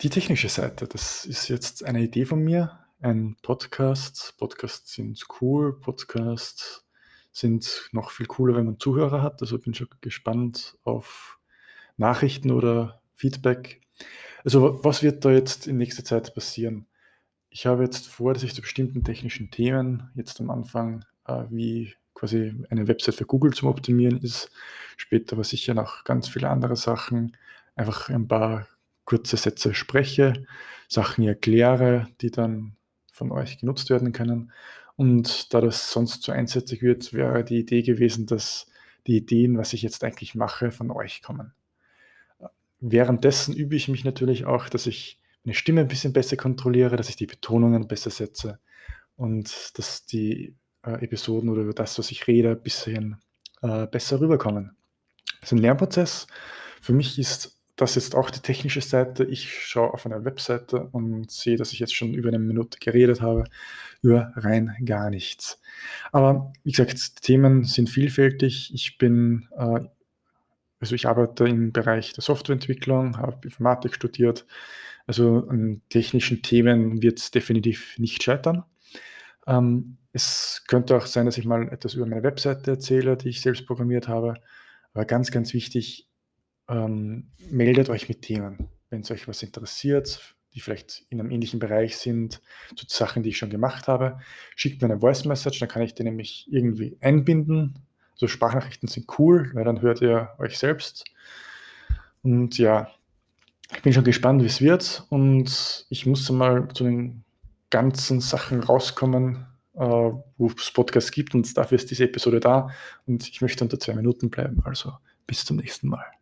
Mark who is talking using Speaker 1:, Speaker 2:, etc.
Speaker 1: die technische Seite, das ist jetzt eine Idee von mir, ein Podcast. Podcasts sind cool, Podcasts sind noch viel cooler, wenn man Zuhörer hat. Also bin schon gespannt auf Nachrichten oder Feedback. Also was wird da jetzt in nächster Zeit passieren? Ich habe jetzt vor, dass ich zu bestimmten technischen Themen jetzt am Anfang, äh, wie quasi eine Website für Google zum Optimieren ist, später aber sicher noch ganz viele andere Sachen, einfach ein paar kurze Sätze spreche, Sachen erkläre, die dann von euch genutzt werden können. Und da das sonst zu einseitig wird, wäre die Idee gewesen, dass die Ideen, was ich jetzt eigentlich mache, von euch kommen. Währenddessen übe ich mich natürlich auch, dass ich meine Stimme ein bisschen besser kontrolliere, dass ich die Betonungen besser setze und dass die äh, Episoden oder über das, was ich rede, ein bisschen äh, besser rüberkommen. Das ist ein Lernprozess. Für mich ist das ist auch die technische Seite. Ich schaue auf eine Webseite und sehe, dass ich jetzt schon über eine Minute geredet habe, über rein gar nichts. Aber wie gesagt, die Themen sind vielfältig. Ich bin, äh, also ich arbeite im Bereich der Softwareentwicklung, habe Informatik studiert. Also an technischen Themen wird es definitiv nicht scheitern. Ähm, es könnte auch sein, dass ich mal etwas über meine Webseite erzähle, die ich selbst programmiert habe. Aber ganz, ganz wichtig, ähm, meldet euch mit Themen, wenn es euch was interessiert, die vielleicht in einem ähnlichen Bereich sind, zu Sachen, die ich schon gemacht habe. Schickt mir eine Voice Message, dann kann ich die nämlich irgendwie einbinden. So Sprachnachrichten sind cool, weil dann hört ihr euch selbst. Und ja, ich bin schon gespannt, wie es wird. Und ich muss mal zu den ganzen Sachen rauskommen, äh, wo es Podcasts gibt. Und dafür ist diese Episode da. Und ich möchte unter zwei Minuten bleiben. Also bis zum nächsten Mal.